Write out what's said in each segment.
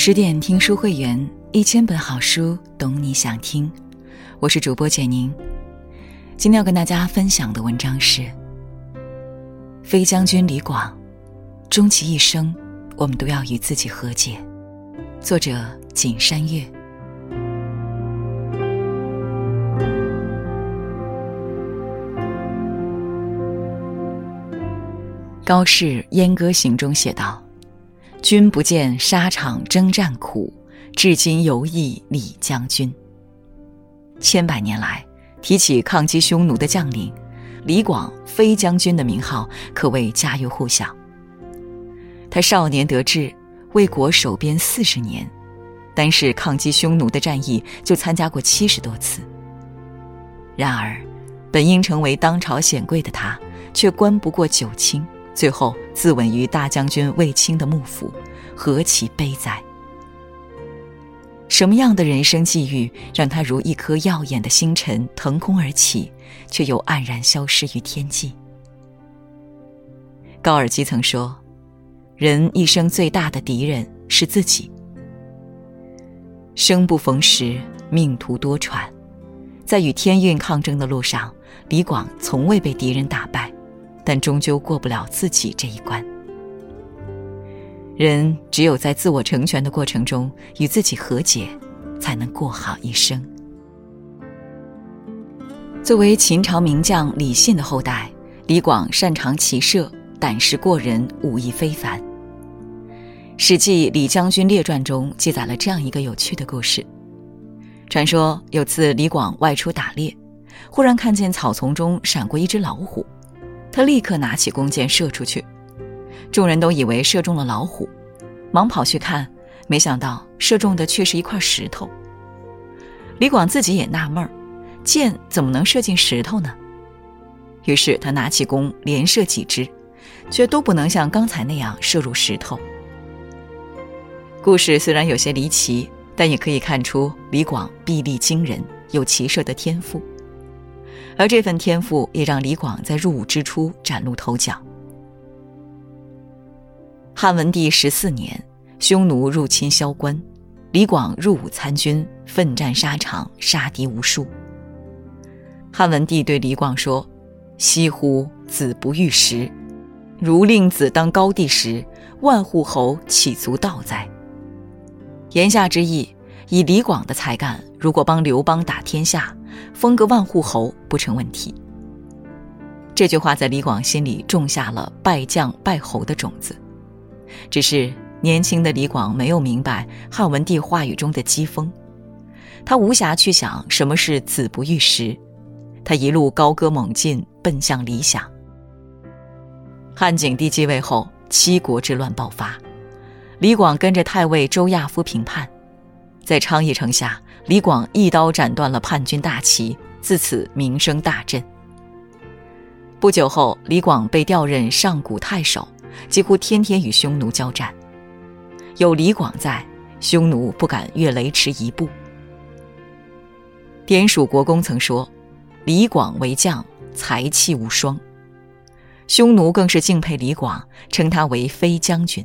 十点听书会员，一千本好书，懂你想听。我是主播简宁。今天要跟大家分享的文章是《飞将军李广》，终其一生，我们都要与自己和解。作者：景山月。高适《燕歌行》中写道。君不见沙场征战苦，至今犹忆李将军。千百年来，提起抗击匈奴的将领，李广飞将军的名号可谓家喻户晓。他少年得志，为国守边四十年，单是抗击匈奴的战役就参加过七十多次。然而，本应成为当朝显贵的他，却官不过九卿。最后自刎于大将军卫青的幕府，何其悲哉！什么样的人生际遇，让他如一颗耀眼的星辰腾空而起，却又黯然消失于天际？高尔基曾说：“人一生最大的敌人是自己。生不逢时，命途多舛。在与天运抗争的路上，李广从未被敌人打败。”但终究过不了自己这一关。人只有在自我成全的过程中与自己和解，才能过好一生。作为秦朝名将李信的后代，李广擅长骑射，胆识过人，武艺非凡。《史记·李将军列传》中记载了这样一个有趣的故事：传说有次李广外出打猎，忽然看见草丛中闪过一只老虎。他立刻拿起弓箭射出去，众人都以为射中了老虎，忙跑去看，没想到射中的却是一块石头。李广自己也纳闷儿，箭怎么能射进石头呢？于是他拿起弓连射几支，却都不能像刚才那样射入石头。故事虽然有些离奇，但也可以看出李广臂力惊人，有骑射的天赋。而这份天赋也让李广在入伍之初崭露头角。汉文帝十四年，匈奴入侵萧关，李广入伍参军，奋战沙场，杀敌无数。汉文帝对李广说：“惜乎，子不遇时！如令子当高帝时，万户侯岂足道哉？”言下之意，以李广的才干，如果帮刘邦打天下，封个万户侯不成问题。这句话在李广心里种下了拜将拜侯的种子。只是年轻的李广没有明白汉文帝话语中的讥讽，他无暇去想什么是子不遇时，他一路高歌猛进，奔向理想。汉景帝继位后，七国之乱爆发，李广跟着太尉周亚夫平叛。在昌邑城下，李广一刀斩断了叛军大旗，自此名声大振。不久后，李广被调任上古太守，几乎天天与匈奴交战。有李广在，匈奴不敢越雷池一步。典蜀国公曾说：“李广为将，才气无双。”匈奴更是敬佩李广，称他为飞将军。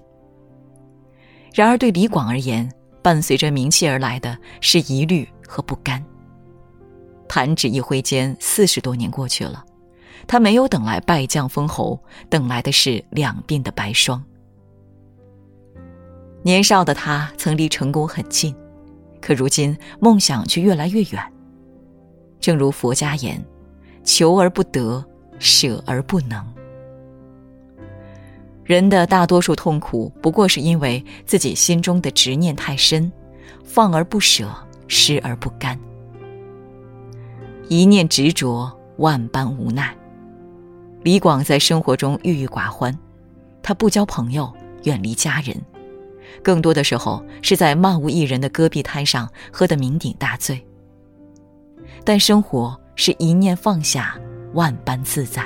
然而，对李广而言，伴随着名气而来的是疑虑和不甘。弹指一挥间，四十多年过去了，他没有等来败将封侯，等来的是两鬓的白霜。年少的他曾离成功很近，可如今梦想却越来越远。正如佛家言：“求而不得，舍而不能。”人的大多数痛苦，不过是因为自己心中的执念太深，放而不舍，失而不甘。一念执着，万般无奈。李广在生活中郁郁寡欢，他不交朋友，远离家人，更多的时候是在漫无一人的戈壁滩上喝得酩酊大醉。但生活是一念放下，万般自在。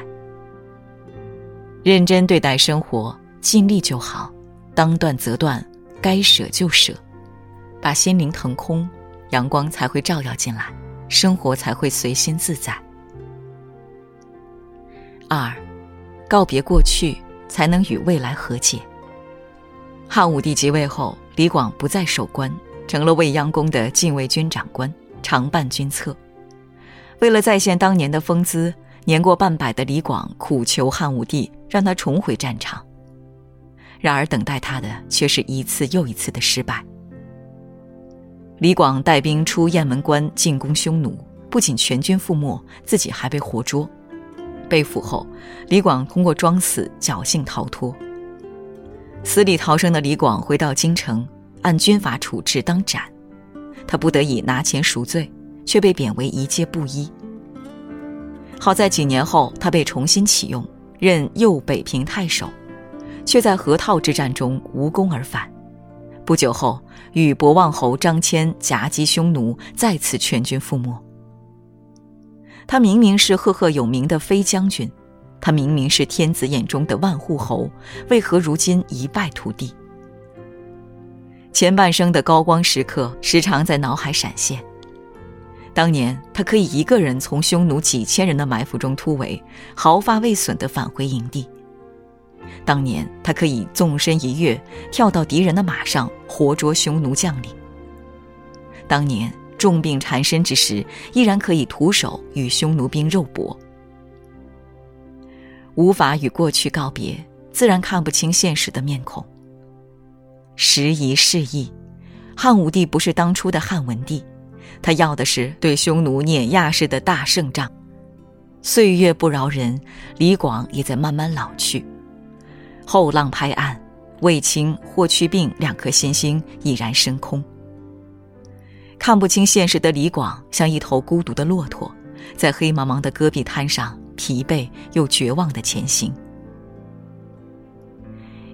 认真对待生活，尽力就好，当断则断，该舍就舍，把心灵腾空，阳光才会照耀进来，生活才会随心自在。二，告别过去，才能与未来和解。汉武帝即位后，李广不再守关，成了未央宫的禁卫军长官，常伴军策。为了再现当年的风姿，年过半百的李广苦求汉武帝让他重回战场。然而，等待他的却是一次又一次的失败。李广带兵出雁门关进攻匈奴，不仅全军覆没，自己还被活捉。被俘后，李广通过装死侥幸逃脱。死里逃生的李广回到京城，按军法处置当斩。他不得已拿钱赎罪，却被贬为一介布衣。好在几年后，他被重新启用，任右北平太守。却在河套之战中无功而返。不久后，与博望侯张骞夹击匈奴，再次全军覆没。他明明是赫赫有名的飞将军，他明明是天子眼中的万户侯，为何如今一败涂地？前半生的高光时刻时常在脑海闪现。当年他可以一个人从匈奴几千人的埋伏中突围，毫发未损地返回营地。当年他可以纵身一跃，跳到敌人的马上，活捉匈奴将领。当年重病缠身之时，依然可以徒手与匈奴兵肉搏。无法与过去告别，自然看不清现实的面孔。时移世易，汉武帝不是当初的汉文帝，他要的是对匈奴碾压式的大胜仗。岁月不饶人，李广也在慢慢老去。后浪拍岸，卫青、霍去病两颗新星已然升空。看不清现实的李广，像一头孤独的骆驼，在黑茫茫的戈壁滩上疲惫又绝望地前行。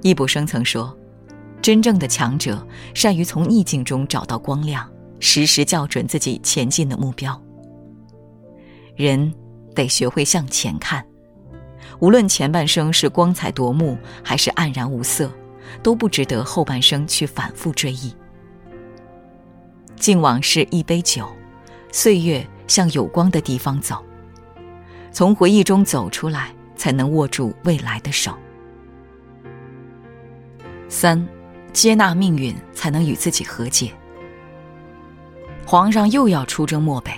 易卜生曾说：“真正的强者善于从逆境中找到光亮，时时校准自己前进的目标。人得学会向前看。”无论前半生是光彩夺目，还是黯然无色，都不值得后半生去反复追忆。敬往事一杯酒，岁月向有光的地方走。从回忆中走出来，才能握住未来的手。三，接纳命运，才能与自己和解。皇上又要出征漠北。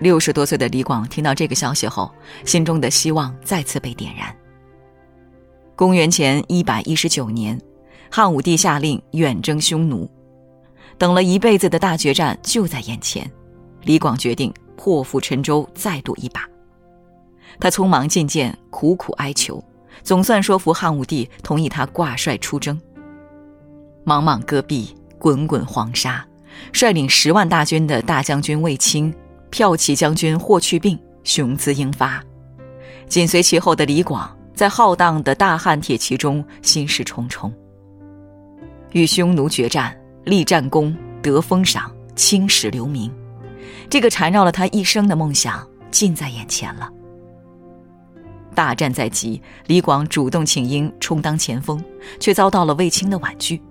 六十多岁的李广听到这个消息后，心中的希望再次被点燃。公元前一百一十九年，汉武帝下令远征匈奴，等了一辈子的大决战就在眼前，李广决定破釜沉舟，再赌一把。他匆忙进谏，苦苦哀求，总算说服汉武帝同意他挂帅出征。茫茫戈壁，滚滚黄沙，率领十万大军的大将军卫青。骠骑将军霍去病雄姿英发，紧随其后的李广在浩荡的大汉铁骑中心事重重。与匈奴决战，立战功，得封赏，青史留名，这个缠绕了他一生的梦想近在眼前了。大战在即，李广主动请缨充当前锋，却遭到了卫青的婉拒。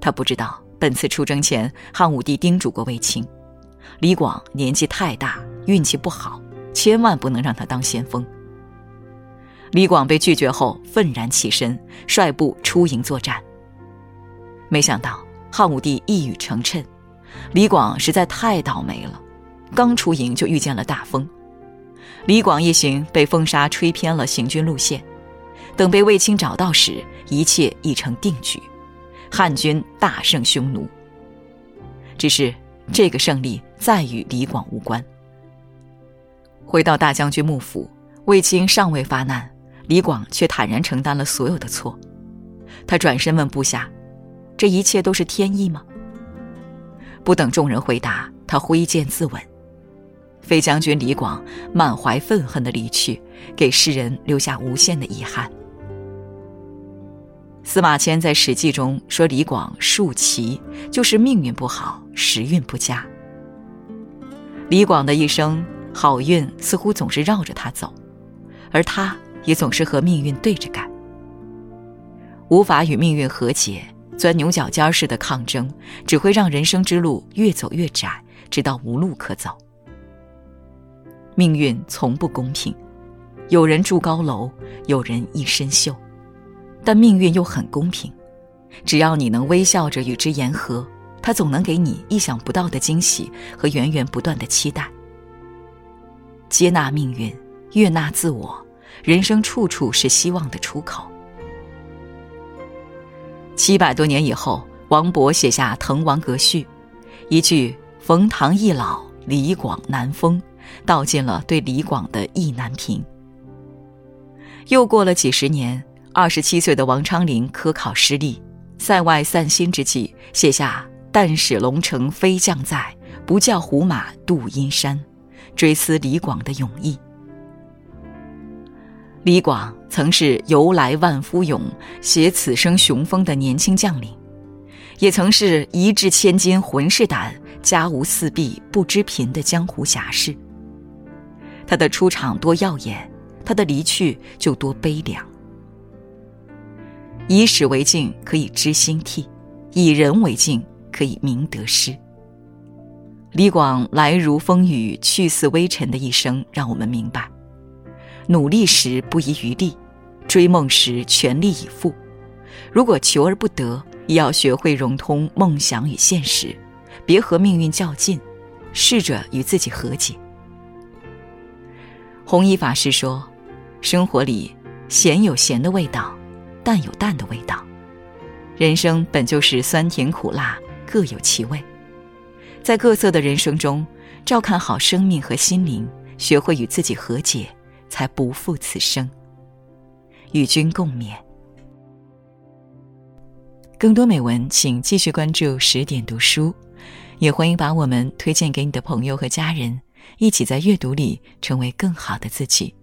他不知道，本次出征前，汉武帝叮嘱过卫青。李广年纪太大，运气不好，千万不能让他当先锋。李广被拒绝后，愤然起身，率部出营作战。没想到汉武帝一语成谶，李广实在太倒霉了，刚出营就遇见了大风，李广一行被风沙吹偏了行军路线。等被卫青找到时，一切已成定局，汉军大胜匈奴。只是。这个胜利再与李广无关。回到大将军幕府，卫青尚未发难，李广却坦然承担了所有的错。他转身问部下：“这一切都是天意吗？”不等众人回答，他挥剑自刎。飞将军李广满怀愤恨的离去，给世人留下无限的遗憾。司马迁在《史记》中说：“李广数奇，就是命运不好，时运不佳。”李广的一生，好运似乎总是绕着他走，而他也总是和命运对着干。无法与命运和解，钻牛角尖似的抗争，只会让人生之路越走越窄，直到无路可走。命运从不公平，有人住高楼，有人一身锈。但命运又很公平，只要你能微笑着与之言和，它总能给你意想不到的惊喜和源源不断的期待。接纳命运，悦纳自我，人生处处是希望的出口。七百多年以后，王勃写下《滕王阁序》，一句“冯唐易老，李广难封”，道尽了对李广的意难平。又过了几十年，二十七岁的王昌龄科考失利，塞外散心之际，写下“但使龙城飞将在，不教胡马度阴山”，追思李广的勇毅。李广曾是由来万夫勇，携此生雄风的年轻将领，也曾是一掷千金浑是胆，家无四壁不知贫的江湖侠士。他的出场多耀眼，他的离去就多悲凉。以史为镜，可以知兴替；以人为镜，可以明得失。李广来如风雨，去似微尘的一生，让我们明白。努力时不遗余力，追梦时全力以赴。如果求而不得，也要学会融通梦想与现实，别和命运较劲，试着与自己和解。弘一法师说：“生活里咸有咸的味道，淡有淡的味道。人生本就是酸甜苦辣，各有其味。在各色的人生中，照看好生命和心灵，学会与自己和解。”才不负此生。与君共勉。更多美文，请继续关注十点读书，也欢迎把我们推荐给你的朋友和家人，一起在阅读里成为更好的自己。